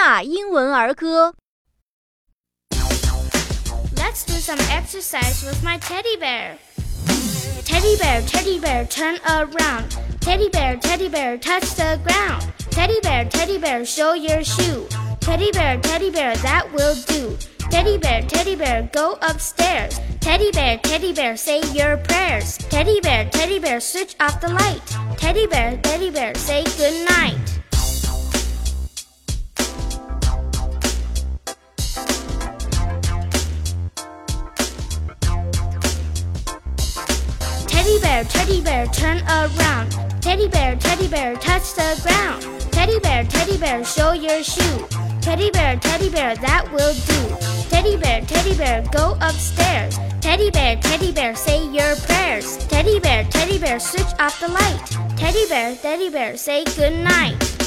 纳英文儿歌。Let's do some exercise with my teddy bear. Teddy bear, teddy bear, turn around. Teddy bear, teddy bear, touch the ground. Teddy bear, teddy bear, show your shoe. Teddy bear, teddy bear, that will do. Teddy bear, teddy bear, go upstairs. Teddy bear, teddy bear, say your prayers. Teddy bear, teddy bear, switch off the light. Teddy bear, teddy bear, say good Teddy bear, teddy bear, turn around. Teddy bear, teddy bear, touch the ground. Teddy bear, teddy bear, show your shoe. Teddy bear, teddy bear, that will do. Teddy bear, teddy bear, go upstairs. Teddy bear, teddy bear, say your prayers. Teddy bear, teddy bear, switch off the light. Teddy bear, teddy bear, say good night.